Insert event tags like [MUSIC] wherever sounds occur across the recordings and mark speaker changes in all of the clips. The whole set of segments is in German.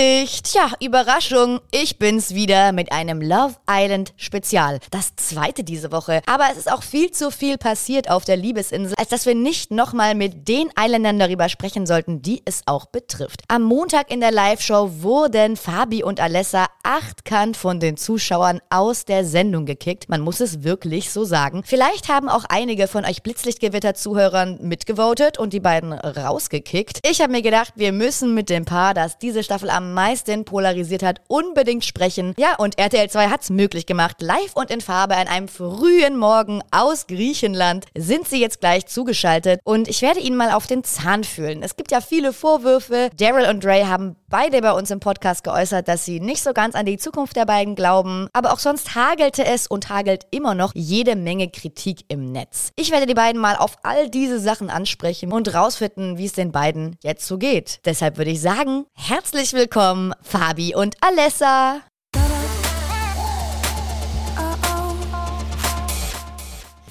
Speaker 1: nicht. Tja, Überraschung, ich bin's wieder mit einem Love Island Spezial. Das zweite diese Woche. Aber es ist auch viel zu viel passiert auf der Liebesinsel, als dass wir nicht nochmal mit den Islandern darüber sprechen sollten, die es auch betrifft. Am Montag in der Live-Show wurden Fabi und Alessa achtkant von den Zuschauern aus der Sendung gekickt. Man muss es wirklich so sagen. Vielleicht haben auch einige von euch Blitzlichtgewitter-Zuhörern mitgevotet und die beiden rausgekickt. Ich habe mir gedacht, wir müssen mit dem Paar, das diese Staffel am meisten polarisiert hat, unbedingt sprechen. Ja, und RTL 2 hat's möglich gemacht. Live und in Farbe an einem frühen Morgen aus Griechenland sind sie jetzt gleich zugeschaltet und ich werde ihnen mal auf den Zahn fühlen. Es gibt ja viele Vorwürfe. Daryl und Ray haben beide bei uns im Podcast geäußert, dass sie nicht so ganz an die Zukunft der beiden glauben. Aber auch sonst hagelte es und hagelt immer noch jede Menge Kritik im Netz. Ich werde die beiden mal auf all diese Sachen ansprechen und rausfinden, wie es den beiden jetzt so geht. Deshalb würde ich sagen, herzlich willkommen, Fabi und Alessa.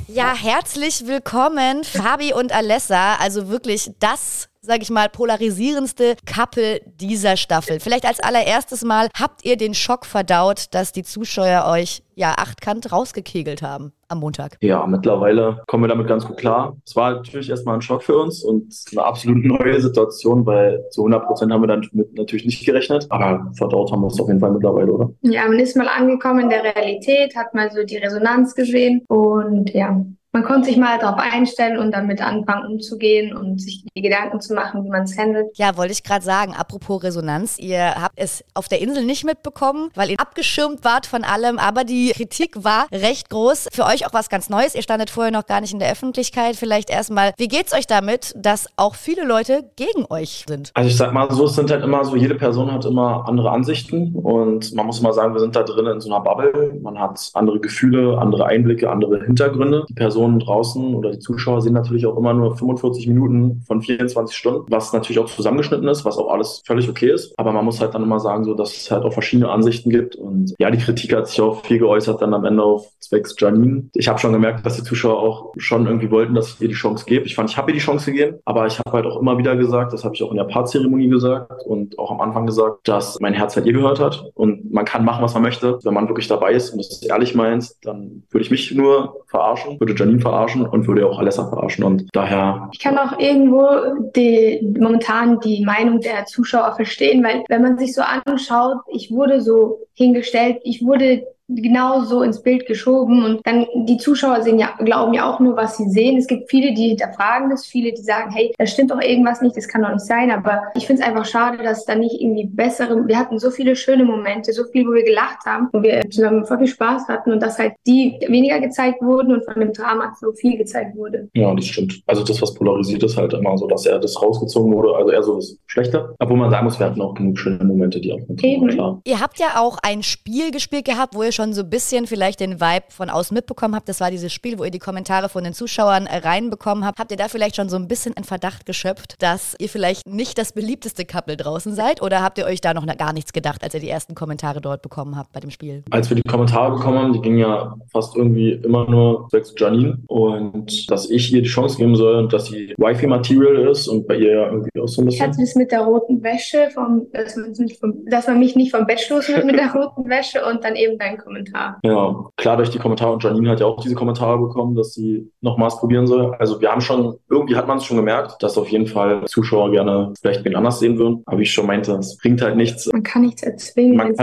Speaker 1: Ja, herzlich willkommen, Fabi und Alessa. Also wirklich das sage ich mal, polarisierendste Couple dieser Staffel. Vielleicht als allererstes Mal habt ihr den Schock verdaut, dass die Zuschauer euch ja achtkant rausgekegelt haben am Montag.
Speaker 2: Ja, mittlerweile kommen wir damit ganz gut klar. Es war natürlich erstmal ein Schock für uns und eine absolut neue Situation, weil zu 100 Prozent haben wir damit natürlich nicht gerechnet. Aber verdaut haben wir es auf jeden Fall mittlerweile, oder?
Speaker 3: Ja, man ist mal angekommen in der Realität, hat mal so die Resonanz gesehen und ja, man konnte sich mal darauf einstellen und damit anfangen umzugehen und sich die Gedanken zu machen, wie man es handelt.
Speaker 1: Ja, wollte ich gerade sagen, apropos Resonanz, ihr habt es auf der Insel nicht mitbekommen, weil ihr abgeschirmt wart von allem, aber die Kritik war recht groß. Für euch auch was ganz Neues. Ihr standet vorher noch gar nicht in der Öffentlichkeit. Vielleicht erstmal, wie geht's euch damit, dass auch viele Leute gegen euch sind?
Speaker 2: Also ich sag mal so, es sind halt immer so, jede Person hat immer andere Ansichten und man muss mal sagen, wir sind da drin in so einer Bubble. Man hat andere Gefühle, andere Einblicke, andere Hintergründe. Die Person Personen draußen oder die Zuschauer sehen natürlich auch immer nur 45 Minuten von 24 Stunden, was natürlich auch zusammengeschnitten ist, was auch alles völlig okay ist. Aber man muss halt dann immer sagen, so, dass es halt auch verschiedene Ansichten gibt. Und ja, die Kritik hat sich auch viel geäußert dann am Ende auf zwecks Janine. Ich habe schon gemerkt, dass die Zuschauer auch schon irgendwie wollten, dass ich ihr die Chance gebe. Ich fand, ich habe ihr die Chance gegeben, aber ich habe halt auch immer wieder gesagt, das habe ich auch in der Paarzeremonie gesagt und auch am Anfang gesagt, dass mein Herz halt ihr gehört hat und man kann machen, was man möchte. Wenn man wirklich dabei ist und es ehrlich meint, dann würde ich mich nur verarschen, würde Janine Janine verarschen und würde auch Alessa verarschen. Und daher.
Speaker 3: Ich kann auch irgendwo die, momentan die Meinung der Zuschauer verstehen, weil wenn man sich so anschaut, ich wurde so hingestellt, ich wurde genau so ins Bild geschoben und dann die Zuschauer sehen ja, glauben ja auch nur, was sie sehen. Es gibt viele, die hinterfragen das, viele, die sagen, hey, da stimmt doch irgendwas nicht, das kann doch nicht sein, aber ich finde es einfach schade, dass da nicht irgendwie bessere, wir hatten so viele schöne Momente, so viel, wo wir gelacht haben, wo wir zusammen voll viel Spaß hatten und dass halt die weniger gezeigt wurden und von dem Drama so viel gezeigt wurde.
Speaker 2: Ja, das stimmt. Also das, was polarisiert ist, halt immer so, dass er das rausgezogen wurde, also eher so das Schlechte. Obwohl man sagen muss, wir hatten auch genug schöne Momente, die auch
Speaker 1: Eben. klar. Ihr habt ja auch ein Spiel gespielt gehabt, wo ihr schon so ein bisschen vielleicht den Vibe von außen mitbekommen habt. Das war dieses Spiel, wo ihr die Kommentare von den Zuschauern äh, reinbekommen habt. Habt ihr da vielleicht schon so ein bisschen einen Verdacht geschöpft, dass ihr vielleicht nicht das beliebteste Couple draußen seid? Oder habt ihr euch da noch gar nichts gedacht, als ihr die ersten Kommentare dort bekommen habt bei dem Spiel?
Speaker 2: Als wir die Kommentare bekommen haben, die gingen ja fast irgendwie immer nur zwecks Janine und dass ich ihr die Chance geben soll und dass sie Wifi-Material ist und bei ihr ja irgendwie auch so ein bisschen.
Speaker 3: Ich hatte das mit der roten Wäsche, vom, dass, man dass man mich nicht vom Bett stoßen wird mit der [LAUGHS] roten Wäsche und dann eben dein Kommentar.
Speaker 2: Ja, klar durch die Kommentare und Janine hat ja auch diese Kommentare bekommen, dass sie nochmals probieren soll. Also wir haben schon, irgendwie hat man es schon gemerkt, dass auf jeden Fall Zuschauer gerne vielleicht wen anders sehen würden. Aber wie ich schon meinte, es bringt halt nichts.
Speaker 3: Man kann nichts erzwingen.
Speaker 2: Man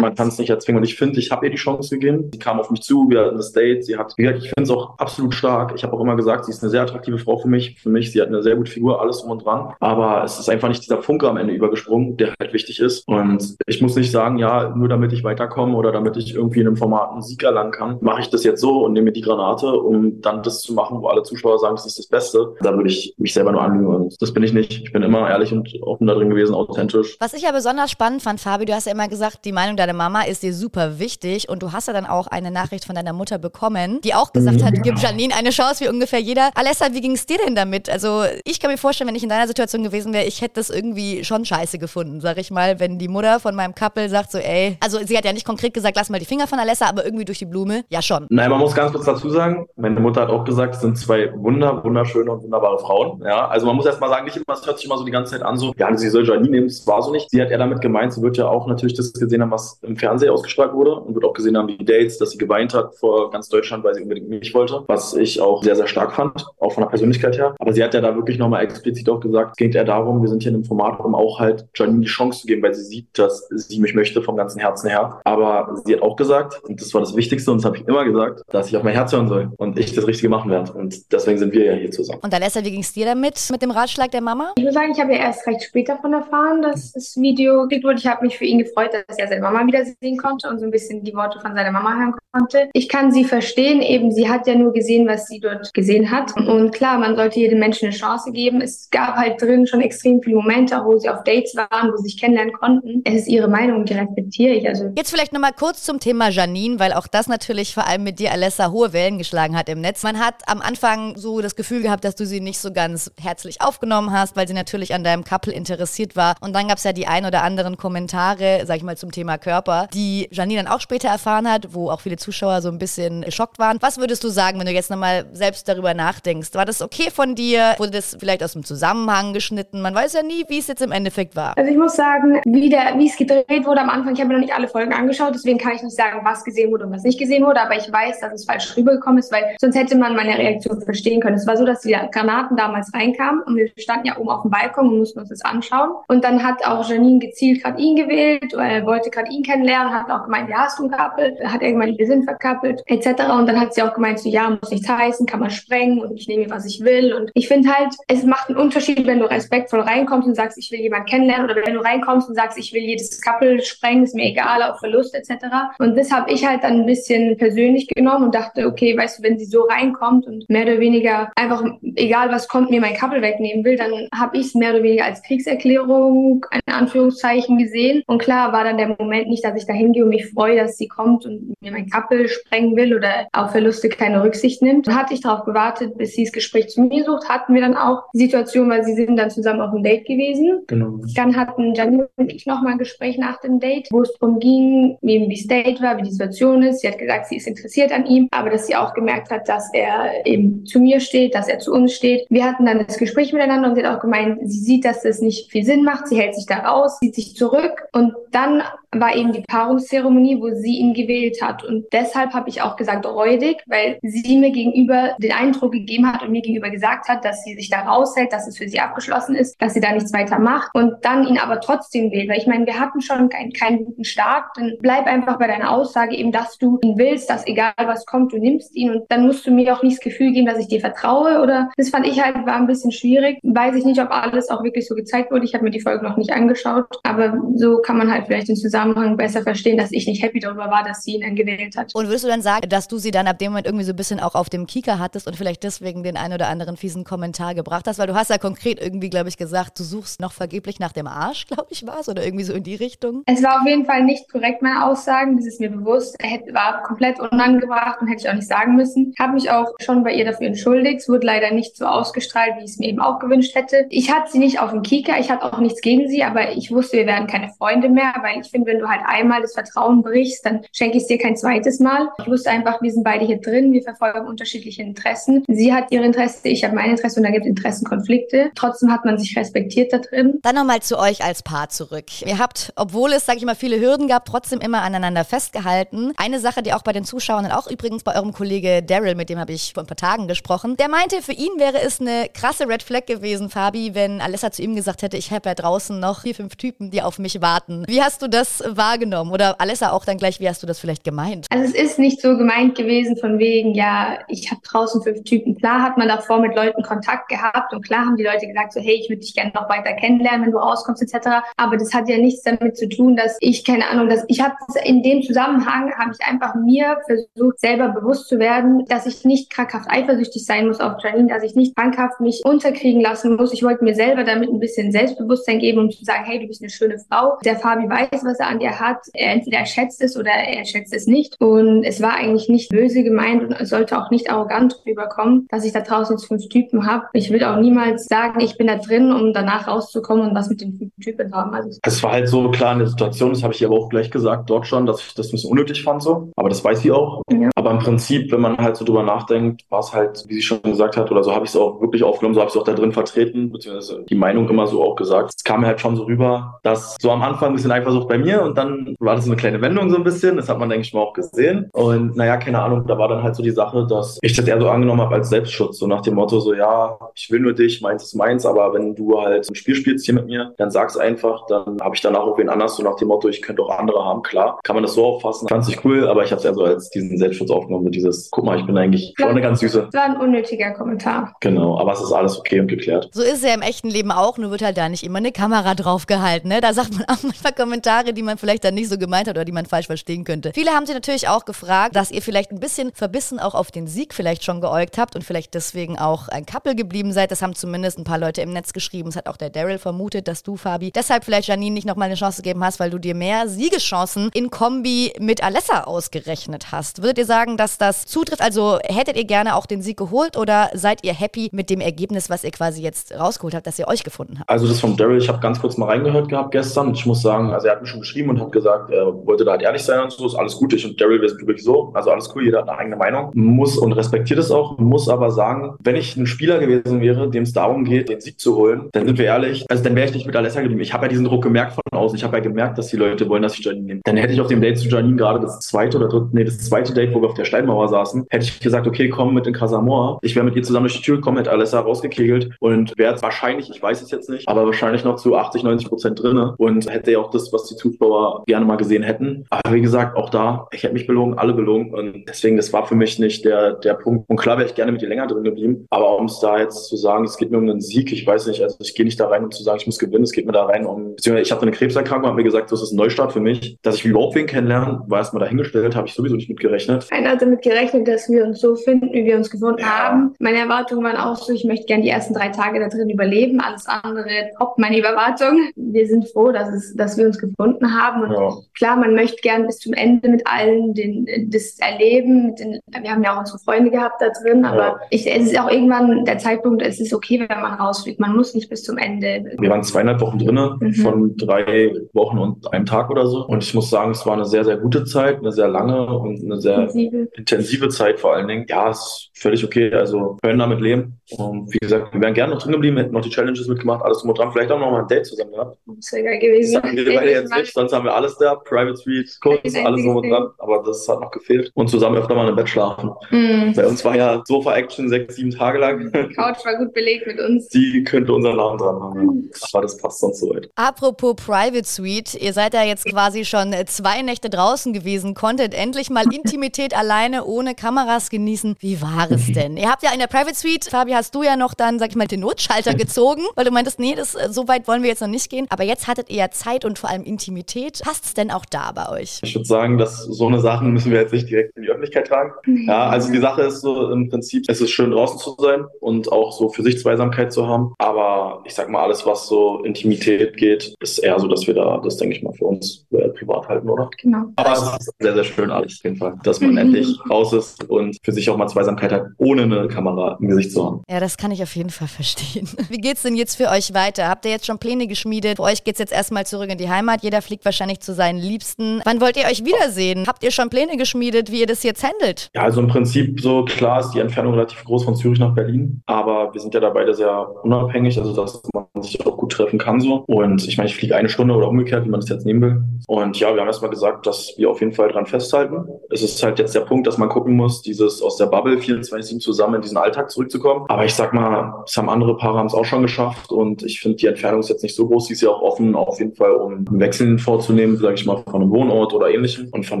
Speaker 2: kann es nicht erzwingen. Und ich finde, ich habe ihr die Chance gegeben. Sie kam auf mich zu, wir hatten das Date. Sie hat, wie gesagt, ich finde es auch absolut stark. Ich habe auch immer gesagt, sie ist eine sehr attraktive Frau für mich. Für mich, sie hat eine sehr gute Figur, alles um und dran. Aber es ist einfach nicht dieser Funke am Ende übergesprungen, der halt wichtig ist. Und ich muss nicht sagen, ja, nur damit ich weiterkomme oder damit ich irgendwie einem Format Sieg erlangen kann, mache ich das jetzt so und nehme die Granate, um dann das zu machen, wo alle Zuschauer sagen, das ist das Beste. Da würde ich mich selber nur anlügen. Das bin ich nicht. Ich bin immer ehrlich und offen da drin gewesen, authentisch.
Speaker 1: Was ich ja besonders spannend fand, Fabi, du hast ja immer gesagt, die Meinung deiner Mama ist dir super wichtig und du hast ja dann auch eine Nachricht von deiner Mutter bekommen, die auch gesagt hat, gib Janine eine Chance, wie ungefähr jeder. Alessa, wie ging es dir denn damit? Also ich kann mir vorstellen, wenn ich in deiner Situation gewesen wäre, ich hätte das irgendwie schon scheiße gefunden, sag ich mal, wenn die Mutter von meinem Couple sagt so, ey, also sie hat ja nicht konkret gesagt, lass mal die Finger von Alessa, aber irgendwie durch die Blume, ja schon.
Speaker 2: Nein, man muss ganz kurz dazu sagen, meine Mutter hat auch gesagt, es sind zwei wunder, wunderschöne und wunderbare Frauen. Ja, also man muss erst mal sagen, nicht immer, es hört sich immer so die ganze Zeit an, so, ja, sie soll Janine nehmen, das war so nicht. Sie hat eher damit gemeint, sie wird ja auch natürlich das gesehen haben, was im Fernsehen ausgestrahlt wurde und wird auch gesehen haben, die Dates, dass sie geweint hat vor ganz Deutschland, weil sie unbedingt mich wollte, was ich auch sehr, sehr stark fand, auch von der Persönlichkeit her. Aber sie hat ja da wirklich nochmal explizit auch gesagt, es geht eher darum, wir sind hier in einem Format, um auch halt Janine die Chance zu geben, weil sie sieht, dass sie mich möchte vom ganzen Herzen her. Aber sie hat auch gesagt, und das war das Wichtigste, und das habe ich immer gesagt, dass ich auf mein Herz hören soll und ich das Richtige machen werde. Und deswegen sind wir ja hier zusammen.
Speaker 1: Und Alessa, wie ging es dir damit, mit dem Ratschlag der Mama?
Speaker 3: Ich muss sagen, ich habe ja erst recht spät davon erfahren, dass das Video gekriegt wurde. Ich habe mich für ihn gefreut, dass er seine Mama wiedersehen konnte und so ein bisschen die Worte von seiner Mama hören konnte. Ich kann sie verstehen, eben sie hat ja nur gesehen, was sie dort gesehen hat. Und klar, man sollte jedem Menschen eine Chance geben. Es gab halt drin schon extrem viele Momente, wo sie auf Dates waren, wo sie sich kennenlernen konnten. Es ist ihre Meinung, die respektiere ich. Also
Speaker 1: Jetzt vielleicht nochmal kurz zum Thema Janine, weil auch das natürlich vor allem mit dir, Alessa, hohe Wellen geschlagen hat im Netz. Man hat am Anfang so das Gefühl gehabt, dass du sie nicht so ganz herzlich aufgenommen hast, weil sie natürlich an deinem Couple interessiert war. Und dann gab es ja die ein oder anderen Kommentare, sag ich mal, zum Thema Körper, die Janine dann auch später erfahren hat, wo auch viele Zuschauer so ein bisschen geschockt waren. Was würdest du sagen, wenn du jetzt nochmal selbst darüber nachdenkst? War das okay von dir? Wurde das vielleicht aus dem Zusammenhang geschnitten? Man weiß ja nie, wie es jetzt im Endeffekt war.
Speaker 3: Also ich muss sagen, wie, es gedreht wurde am Anfang, ich habe mir noch nicht alle Folgen angeschaut, deswegen kann ich nicht sagen, was gesehen wurde und was nicht gesehen wurde, aber ich weiß, dass es falsch rübergekommen ist, weil sonst hätte man meine Reaktion verstehen können. Es war so, dass die Granaten damals reinkamen und wir standen ja oben auf dem Balkon und mussten uns das anschauen. Und dann hat auch Janine gezielt gerade ihn gewählt, oder er wollte gerade ihn kennenlernen, hat auch gemeint, ja, hast du Couple? Hat er gemeint, wir sind verkappelt, etc. Und dann hat sie auch gemeint, so, ja, muss nichts heißen, kann man sprengen und ich nehme was ich will. Und ich finde halt, es macht einen Unterschied, wenn du respektvoll reinkommst und sagst, ich will jemanden kennenlernen oder wenn du reinkommst und sagst, ich will jedes Couple sprengen, ist mir egal, auf Verlust etc. Und das habe ich halt dann ein bisschen persönlich genommen und dachte, okay, weißt du, wenn sie so reinkommt und mehr oder weniger einfach, egal was kommt, mir mein Couple wegnehmen will, dann habe ich es mehr oder weniger als Kriegserklärung in Anführungszeichen gesehen. Und klar war dann der Moment nicht, dass ich da hingehe und mich freue, dass sie kommt und mir mein Couple sprengen will oder auf Verluste keine Rücksicht nimmt. Hatte ich darauf gewartet, bis sie das Gespräch zu mir sucht. Hatten wir dann auch die Situation, weil sie sind dann zusammen auf einem Date gewesen. Genau. Dann hatten Janine und ich nochmal ein Gespräch nach dem Date, wo es darum ging, wie das Date war, wie die Situation ist. Sie hat gesagt, sie ist interessiert an ihm, aber dass sie auch gemerkt hat, dass er eben zu mir steht, dass er zu uns steht. Wir hatten dann das Gespräch miteinander und sie hat auch gemeint, sie sieht, dass das nicht viel Sinn macht. Sie hält sich da raus, zieht sich zurück und dann war eben die Paarungszeremonie, wo sie ihn gewählt hat. Und deshalb habe ich auch gesagt räudig, weil sie mir gegenüber den Eindruck gegeben hat und mir gegenüber gesagt hat, dass sie sich da raushält, dass es für sie abgeschlossen ist, dass sie da nichts weiter macht und dann ihn aber trotzdem wählt. Weil ich meine, wir hatten schon keinen, keinen guten Start. Dann bleib einfach bei deiner Aussage eben, dass du ihn willst, dass egal was kommt, du nimmst ihn und dann musst du mir auch nicht das Gefühl geben, dass ich dir vertraue oder das fand ich halt war ein bisschen schwierig. Weiß ich nicht, ob alles auch wirklich so gezeigt wurde. Ich habe mir die Folge noch nicht angeschaut, aber so kann man halt vielleicht den Zusammenhang besser verstehen, dass ich nicht happy darüber war, dass sie ihn dann gewählt hat.
Speaker 1: Und würdest du dann sagen, dass du sie dann ab dem Moment irgendwie so ein bisschen auch auf dem Kieker hattest und vielleicht deswegen den einen oder anderen fiesen Kommentar gebracht hast? Weil du hast ja konkret irgendwie, glaube ich, gesagt, du suchst noch vergeblich nach dem Arsch, glaube ich, war es, oder irgendwie so in die Richtung?
Speaker 3: Es war auf jeden Fall nicht korrekt, meine Aussagen. Das ist mir bewusst. War komplett unangebracht und hätte ich auch nicht sagen müssen. Habe mich auch schon bei ihr dafür entschuldigt. Es wurde leider nicht so ausgestrahlt, wie ich es mir eben auch gewünscht hätte. Ich hatte sie nicht auf dem Kieker. Ich hatte auch nichts gegen sie, aber ich wusste, wir werden keine Freunde mehr, weil ich finde, wenn du halt einmal das Vertrauen brichst, dann schenke ich es dir kein zweites Mal. Ich wusste einfach, wir sind beide hier drin. Wir verfolgen unterschiedliche Interessen. Sie hat ihre Interesse, ich habe mein Interesse und da gibt es Interessenkonflikte. Trotzdem hat man sich respektiert da drin.
Speaker 1: Dann nochmal zu euch als Paar zurück. Ihr habt, obwohl es, sage ich mal, viele Hürden gab, trotzdem immer aneinander festgehalten. Eine Sache, die auch bei den Zuschauern und auch übrigens bei eurem Kollege Daryl, mit dem habe ich vor ein paar Tagen gesprochen, der meinte, für ihn wäre es eine krasse Red Flag gewesen, Fabi, wenn Alessa zu ihm gesagt hätte, ich habe ja draußen noch vier, fünf Typen, die auf mich warten. Wie hast du das wahrgenommen? Oder Alessa auch dann gleich, wie hast du das vielleicht gemeint?
Speaker 3: Also es ist nicht so gemeint gewesen von wegen, ja, ich habe draußen fünf Typen. Klar hat man davor mit Leuten Kontakt gehabt und klar haben die Leute gesagt so, hey, ich würde dich gerne noch weiter kennenlernen, wenn du rauskommst etc. Aber das hat ja nichts damit zu tun, dass ich keine Ahnung, dass ich habe in dem Zusammenhang habe ich einfach mir versucht selber bewusst zu werden, dass ich nicht krankhaft eifersüchtig sein muss auf Janine, dass ich nicht krankhaft mich unterkriegen lassen muss. Ich wollte mir selber damit ein bisschen Selbstbewusstsein geben, um zu sagen, hey, du bist eine schöne Frau. Der Fabi weiß, was er an dir hat. Er entweder schätzt es oder er schätzt es nicht. Und es war eigentlich nicht böse gemeint und es sollte auch nicht arrogant rüberkommen, dass ich da draußen jetzt fünf Typen habe. Ich will auch niemals sagen, ich bin da drin, um danach rauszukommen und was mit den fünf Typen haben.
Speaker 2: Also es war halt so klar eine Situation, das habe ich aber auch gleich gesagt, dort schon, dass ich das bisschen unnötig fand so. Aber das weiß sie auch. Ja. Aber im Prinzip, wenn man halt so drüber nachdenkt, war es halt, wie sie schon gesagt hat, oder so habe ich es auch wirklich aufgenommen, so habe ich es auch da drin vertreten, beziehungsweise die Meinung immer so auch gesagt. Es kam mir halt schon so rüber, dass so am Anfang ein bisschen Eifersucht bei mir und dann war das so eine kleine Wendung so ein bisschen. Das hat man, denke ich mal, auch gesehen. Und naja, keine Ahnung, da war dann halt so die Sache, dass ich das eher so angenommen habe als Selbstschutz. So nach dem Motto, so ja, ich will nur dich, meins ist meins, aber wenn du halt ein Spiel spielst hier mit mir, dann sag's einfach, dann habe ich danach auch wen anders, so nach dem Motto, ich könnte auch andere haben. Klar, kann man das so auffassen. Fand ich cool, aber ich habe es eher so als diesen Selbstschutz aufgenommen, so dieses, guck mal, ich bin eigentlich schon eine ganz süße.
Speaker 3: Das war ein unnötiger Kommentar.
Speaker 2: Genau, aber es ist alles okay und geklärt.
Speaker 1: So ist es ja im echten Leben auch, nur wird halt da nicht immer eine Kamera drauf gehalten. Ne? Da sagt man [LAUGHS] auch manchmal Kommentare, die man vielleicht dann nicht so gemeint hat oder die man falsch verstehen könnte. Viele haben sich natürlich auch gefragt, dass ihr vielleicht ein bisschen verbissen auch auf den Sieg vielleicht schon geäugt habt und vielleicht deswegen auch ein Couple geblieben seid. Das haben zumindest ein paar Leute im Netz geschrieben. Es hat auch der Daryl vermutet, dass du, Fabi, deshalb vielleicht Janine nicht nochmal eine Chance gegeben hast, weil du dir mehr Siegeschancen in Kombi mit Alessa ausgerechnet hast. Würdet ihr sagen, dass das zutrifft? Also hättet ihr gerne auch den Sieg geholt oder seid ihr happy mit dem Ergebnis, was ihr quasi jetzt rausgeholt habt, dass ihr euch gefunden habt?
Speaker 2: Also das vom Daryl, ich habe ganz kurz mal reingehört gehabt gestern. Ich muss sagen, also er hat mir schon geschrieben und hat gesagt, er wollte da halt ehrlich sein und so, ist alles gut. Ich und Daryl, wir sind wirklich so, also alles cool, jeder hat eine eigene Meinung, muss und respektiert es auch, muss aber sagen, wenn ich ein Spieler gewesen wäre, dem es darum geht, den Sieg zu holen, dann sind wir ehrlich, also dann wäre ich nicht mit Alessa geblieben. Ich habe ja diesen Druck gemerkt von außen. Ich habe ja gemerkt, dass die Leute wollen, dass ich Janine nehme. Dann hätte ich auf dem Date zu Janine gerade das zweite oder dritte, nee, das zweite Date, wo wir auf der Steinmauer saßen, hätte ich gesagt, okay, komm mit in Casamor. Ich wäre mit ihr zusammen durch die Tür gekommen, hätte Alessa rausgekegelt und wäre wahrscheinlich, ich weiß es jetzt nicht, aber wahrscheinlich noch zu 80, 90 Prozent drinne und hätte ja auch das, was die Zuschauer gerne mal gesehen hätten. Aber wie gesagt, auch da, ich hätte mich belogen, alle belogen und deswegen, das war für mich nicht der, der Punkt. Und klar wäre ich gerne mit ihr länger drin geblieben, aber um es da jetzt zu sagen, es geht mir um einen Sieg, ich weiß nicht, also ich gehe nicht da rein, um zu sagen, ich muss gewinnen, es geht mir da rein um, beziehungsweise ich hatte eine Krebserkrankung, habe mir gesagt, das ist ein Neustart für mich, dass ich überhaupt wen kennenlernen, war erstmal dahingestellt, habe ich sowieso nicht mit gerechnet.
Speaker 3: Keiner hat damit gerechnet, dass wir uns so finden, wie wir uns gefunden ja. haben. Meine Erwartungen waren auch so, ich möchte gerne die ersten drei Tage da drin überleben, alles andere top, meine Überwartung. Wir sind froh, dass, es, dass wir uns gefunden haben und ja. klar, man möchte gerne bis zum Ende mit allen den, das erleben, den, wir haben ja auch unsere Freunde gehabt da drin, aber ja. ich, es ist auch irgendwann der Zeitpunkt, es ist okay, wenn man rausfliegt, man muss nicht bis zum Ende.
Speaker 2: Wir waren zweieinhalb Wochen drinnen mhm. von drei Wochen und einem Tag oder so und ich muss sagen, es war eine sehr, sehr gute Zeit, eine sehr lange und eine sehr intensive, intensive Zeit vor allen Dingen. Ja, ist völlig okay, also können damit leben und wie gesagt, wir wären gerne noch drin geblieben, hätten noch die Challenges mitgemacht, alles drum und dran, vielleicht auch noch mal ein Date zusammen gehabt.
Speaker 3: Das wäre geil gewesen.
Speaker 2: Das wir beide jetzt nicht, sonst haben wir alles da, Private Suite, Kurz, alles drum und dran, aber das hat noch gefehlt und zusammen öfter mal im Bett schlafen. Mm. Bei uns war ja Sofa-Action sechs, sieben Tage lang.
Speaker 3: Die Couch war gut belegt mit uns.
Speaker 2: Die könnte unseren Namen dran haben, aber das passt sonst soweit.
Speaker 1: Apropos Private Suite, ihr seid ja jetzt quasi schon zwei Nächte draußen gewesen, konntet endlich mal [LAUGHS] Intimität alleine ohne Kameras genießen. Wie war es denn? Ihr habt ja in der Private Suite, Fabi, hast du ja noch dann, sag ich mal, den Notschalter gezogen, weil du meintest, nee, das, so weit wollen wir jetzt noch nicht gehen. Aber jetzt hattet ihr ja Zeit und vor allem Intimität. Passt es denn auch da bei euch?
Speaker 2: Ich würde sagen, dass so eine Sachen müssen wir jetzt nicht direkt in die Öffentlichkeit tragen. Ja, also die Sache ist so im Prinzip, es ist schön draußen zu sein und auch so für sich Zweisamkeit zu haben. Aber ich sag mal, alles, was so Intimität geht, ist eher so, dass wir da, das denke ich mal, für uns äh, privat halten, oder?
Speaker 3: Genau.
Speaker 2: Aber es ist sehr, sehr schön alles, auf jeden Fall, dass man endlich raus ist und für sich auch mal Zweisamkeit hat, ohne eine Kamera im Gesicht zu haben.
Speaker 1: Ja, das kann ich auf jeden Fall verstehen. [LAUGHS] Wie geht's denn jetzt für euch weiter? Habt ihr jetzt schon Pläne geschmiedet? Für euch geht's jetzt erstmal zurück in die Heimat. Jeder fliegt wahrscheinlich zu seinen Liebsten. Wann wollt ihr euch wiedersehen? Habt ihr schon Pläne geschmiedet, wie ihr das jetzt handelt?
Speaker 2: Ja, also im Prinzip so klar ist die Entfernung relativ groß von Zürich nach Berlin, aber wir sind ja da beide sehr unabhängig, also dass man sich auch gut treffen kann so. Und ich meine, ich fliege eine Stunde oder umgekehrt, wie man das jetzt nehmen will. Und ja, wir haben erstmal gesagt, dass wir auf jeden Fall dran festhalten. Es ist halt jetzt der Punkt, dass man gucken muss, dieses aus der Bubble 24-7 zusammen in diesen Alltag zurückzukommen. Aber ich sag mal, es haben andere Paare haben es auch schon geschafft und ich finde, die Entfernung ist jetzt nicht so groß. Sie ist ja auch offen, auf jeden Fall, um Wechseln vorzunehmen, sage ich mal, von einem Wohnort oder ähnlichem. Und von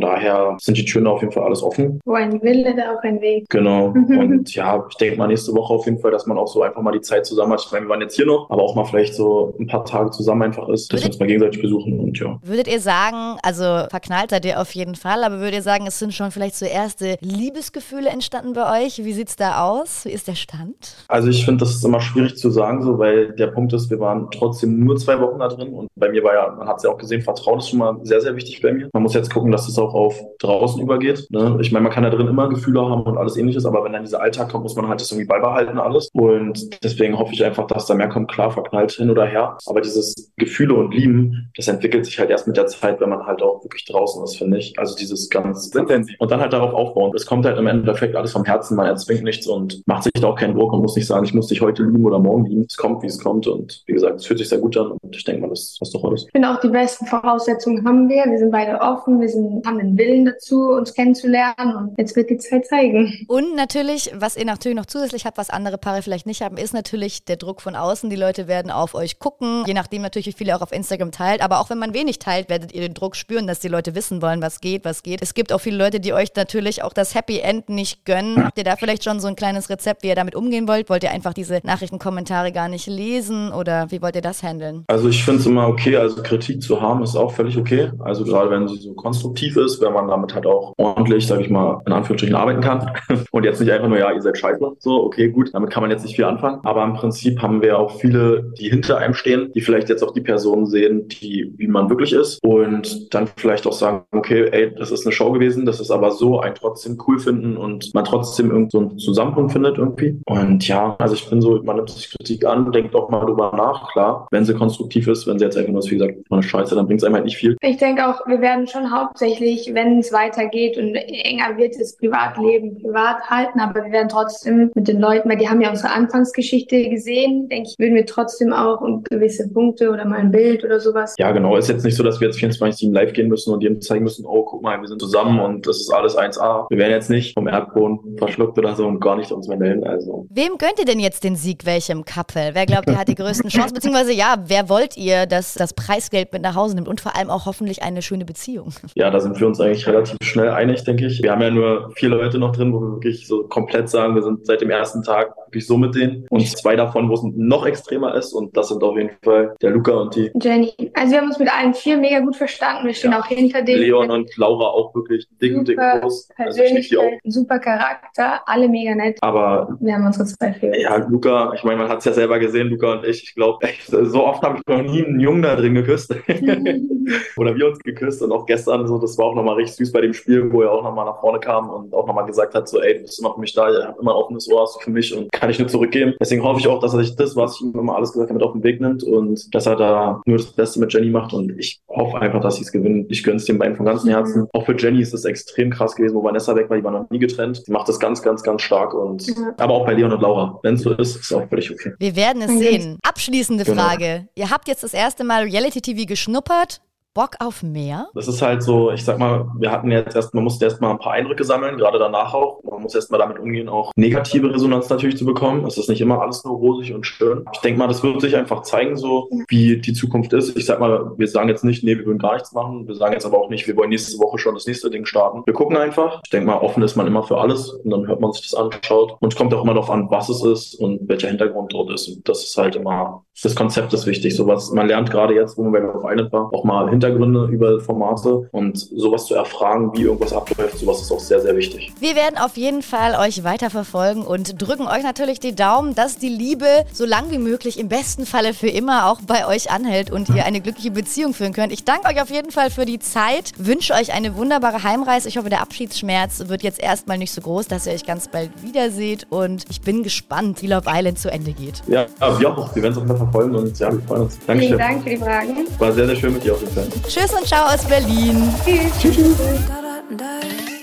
Speaker 2: daher sind die Türen auf jeden Fall alles offen.
Speaker 3: Wo ein Wille, da auch ein Weg.
Speaker 2: Genau. und ja, ich denke mal nächste Woche auf jeden Fall, dass man auch so einfach mal die Zeit zusammen hat. Ich meine, wir waren jetzt hier noch, aber auch mal vielleicht so ein paar Tage zusammen einfach ist, dass wir uns mal gegenseitig besuchen und ja.
Speaker 1: Würdet ihr sagen, also verknallt seid ihr auf jeden Fall, aber würdet ihr sagen, es sind schon vielleicht so erste Liebesgefühle entstanden bei euch? Wie sieht's da aus? Wie ist der Stand?
Speaker 2: Also ich finde, das ist immer schwierig zu sagen, so, weil der Punkt ist, wir waren trotzdem nur zwei Wochen da drin und bei mir war ja, man hat es ja auch gesehen, Vertrauen ist schon mal sehr, sehr wichtig bei mir. Man muss jetzt gucken, dass es auch auf draußen übergeht. Ne? Ich meine, man kann da drin immer Gefühle haben und alles ähnliches, aber wenn dann dieser Alltag kommt, muss man halt das irgendwie beibehalten alles. Und deswegen hoffe ich einfach, dass da mehr kommt. Klar, verknallt hin oder her. Aber dieses Gefühle und Lieben, das entwickelt sich halt erst mit der Zeit, wenn man halt auch wirklich draußen ist, finde ich. Also dieses ganz intensiv. Und dann halt darauf aufbauen. Es kommt halt im Endeffekt alles vom Herzen, man erzwingt nichts und macht sich da auch keinen Druck und muss nicht sagen, ich muss dich heute lieben oder morgen lieben. Es kommt, wie es kommt. Und wie gesagt, es fühlt sich sehr gut an und ich denke mal, das passt doch alles.
Speaker 3: Ich finde auch die besten Voraussetzungen haben wir. Wir sind beide offen, wir sind, haben den Willen dazu, uns kennenzulernen und jetzt wird die Zeit zeigen.
Speaker 1: Und natürlich, was ihr natürlich noch zusätzlich habt, was andere Paare vielleicht nicht haben, ist natürlich der Druck von außen. Die Leute werden auf euch gucken, je nachdem natürlich, wie viele auch auf Instagram teilt. Aber auch wenn man wenig teilt, werdet ihr den Druck spüren, dass die Leute wissen wollen, was geht, was geht. Es gibt auch viele Leute, die euch natürlich auch das Happy End nicht gönnen. Habt ihr da vielleicht schon so ein kleines Rezept, wie ihr damit umgehen wollt? Wollt ihr einfach diese Nachrichtenkommentare gar nicht lesen oder wie wollt ihr das handeln?
Speaker 2: Also ich finde es immer okay, also Kritik zu haben ist auch völlig okay. Also gerade wenn sie so konstruktiv ist, wenn man damit halt auch ordentlich, sage ich mal, in Anführungsstrichen arbeiten kann [LAUGHS] und jetzt nicht einfach nur, ja, ihr seid scheiße, so, okay, gut, damit kann man jetzt nicht viel anfangen. Aber im Prinzip haben wir auch viele, die hinter einem stehen, die vielleicht jetzt auch die Personen sehen, die, wie man wirklich ist und dann vielleicht auch sagen, okay, ey, das ist eine Show gewesen, das ist aber so, ein trotzdem cool finden und man trotzdem irgend so einen Zusammenhang findet irgendwie. Und ja, also ich bin so, man nimmt sich Kritik an, denkt auch mal drüber nach, klar, wenn sie konstruktiv ist, wenn sie jetzt einfach nur ist, wie gesagt, eine Scheiße, dann bringt es einem halt nicht viel.
Speaker 3: Ich denke auch, wir werden schon hauptsächlich, wenn es weitergeht und enger wird, das Privatleben privat halten, aber wir werden trotzdem mit den Leuten, weil die haben ja unsere Anfangsgeschichte gesehen, denke ich, würden wir trotzdem auch um gewisse Punkte oder mal ein Bild oder sowas.
Speaker 2: Ja, genau. Ist jetzt nicht so, dass wir jetzt 24-7 live gehen müssen und jedem zeigen müssen, oh, guck mal, wir sind zusammen und das ist alles 1A. Wir werden jetzt nicht vom Erdboden verschluckt oder so und gar nicht uns mehr melden. Also.
Speaker 1: Wem gönnt ihr denn jetzt den Sieg welchem Couple? Wer glaubt, ihr hat die größten Chancen? [LAUGHS] Beziehungsweise ja, wer wollt ihr, dass das Preisgeld mit nach Hause nimmt und vor allem auch hoffentlich eine schöne Beziehung?
Speaker 2: Ja, da sind wir uns eigentlich relativ schnell einig, denke ich. Wir haben ja nur vier Leute noch drin, wo wir wirklich so komplett sagen, wir sind seit dem ersten Tag wirklich so mit denen. Und zwei davon, wo es noch extremer ist. Und das sind auf jeden Fall der Luca und die
Speaker 3: Jenny. Also wir haben uns mit allen vier mega gut verstanden. Wir stehen ja. auch hinter denen.
Speaker 2: Leon und Laura auch wirklich dick und dick groß.
Speaker 3: Also super Charakter, alle mega nett.
Speaker 2: Aber
Speaker 3: wir haben unsere zwei Fehler.
Speaker 2: Ja, Luca, ich meine, man hat es ja selber gesehen, Luca und ich. Ich glaube, so oft habe ich noch nie einen Jungen da drin geküsst. [LAUGHS] Oder wir uns geküsst. Und auch gestern, so, das war auch nochmal richtig süß bei dem Spiel, wo er auch nochmal nach vorne kam und auch nochmal gesagt hat, so, ey, du bist immer für mich da, ihr habt immer ein offenes Ohr, hast du für mich und kann ich nur zurückgeben. Deswegen hoffe ich auch, dass er sich das, was ich ihm immer alles gesagt habe, mit auf den Weg nimmt und dass er da nur das Beste mit Jenny macht. Und ich hoffe einfach, dass sie es gewinnen. Ich gönne es den beiden von ganzem Herzen. Auch für Jenny ist es extrem krass gewesen, wo Vanessa weg war, die war noch nie getrennt. Sie macht das ganz, ganz, ganz stark. Und ja. aber auch bei Leon und Laura. Wenn es so ist, ist es auch völlig okay.
Speaker 1: Wir werden es sehen. Abschließende genau. Frage. Ihr habt jetzt das erste Mal Reality TV geschnuppert. Bock auf mehr?
Speaker 2: Das ist halt so, ich sag mal, wir hatten jetzt erst, man musste erst mal ein paar Eindrücke sammeln, gerade danach auch. Man muss erst mal damit umgehen, auch negative Resonanz natürlich zu bekommen. Es ist nicht immer alles nur rosig und schön. Ich denke mal, das wird sich einfach zeigen, so wie die Zukunft ist. Ich sag mal, wir sagen jetzt nicht, nee, wir würden gar nichts machen. Wir sagen jetzt aber auch nicht, wir wollen nächste Woche schon das nächste Ding starten. Wir gucken einfach. Ich denke mal, offen ist man immer für alles und dann hört man sich das an, schaut. Und es kommt auch immer darauf an, was es ist und welcher Hintergrund dort ist. Und das ist halt immer, das Konzept ist wichtig. Sowas, man lernt gerade jetzt, wo man bei Love Island war, auch mal Hintergründe über Formate und sowas zu erfragen, wie irgendwas abläuft, sowas ist auch sehr, sehr wichtig.
Speaker 1: Wir werden auf jeden Fall euch weiter verfolgen und drücken euch natürlich die Daumen, dass die Liebe so lang wie möglich, im besten Falle für immer auch bei euch anhält und ihr eine glückliche Beziehung führen könnt. Ich danke euch auf jeden Fall für die Zeit, wünsche euch eine wunderbare Heimreise. Ich hoffe, der Abschiedsschmerz wird jetzt erstmal nicht so groß, dass ihr euch ganz bald wiederseht und ich bin gespannt, wie Love Island zu Ende geht.
Speaker 2: Ja, wir auch. Wir werden es auch mal Stockholm und ja, wir freuen uns.
Speaker 3: Danke Vielen Dank für die Fragen.
Speaker 2: War sehr, sehr schön mit dir auf jeden Fall.
Speaker 1: Tschüss und ciao aus Berlin. Tschüss.
Speaker 3: Tschüss. tschüss.